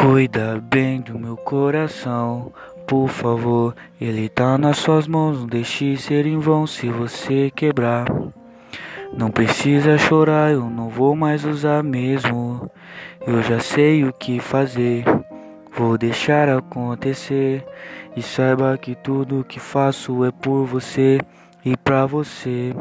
Cuida bem do meu coração, por favor. Ele tá nas suas mãos, não deixe ser em vão se você quebrar. Não precisa chorar, eu não vou mais usar mesmo. Eu já sei o que fazer. Vou deixar acontecer e saiba que tudo que faço é por você e pra você.